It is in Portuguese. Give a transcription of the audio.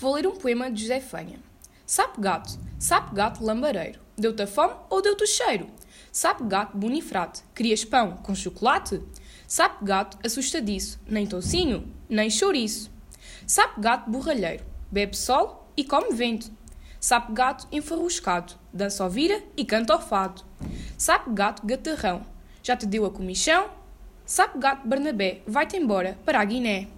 vou ler um poema de José Fanha. Sapo gato, sapo gato lambareiro, deu-te a fome ou deu-te o cheiro? Sapo gato bonifrate, querias pão com chocolate? Sapo gato assustadiço, nem toucinho, nem chouriço. Sapo gato borralheiro, bebe sol e come vento. Sapo gato enfarruscado, dança ao vira e canta ao fado. Sapo gato gatarrão, já te deu a comichão? Sapo gato Bernabé, vai-te embora para a Guiné.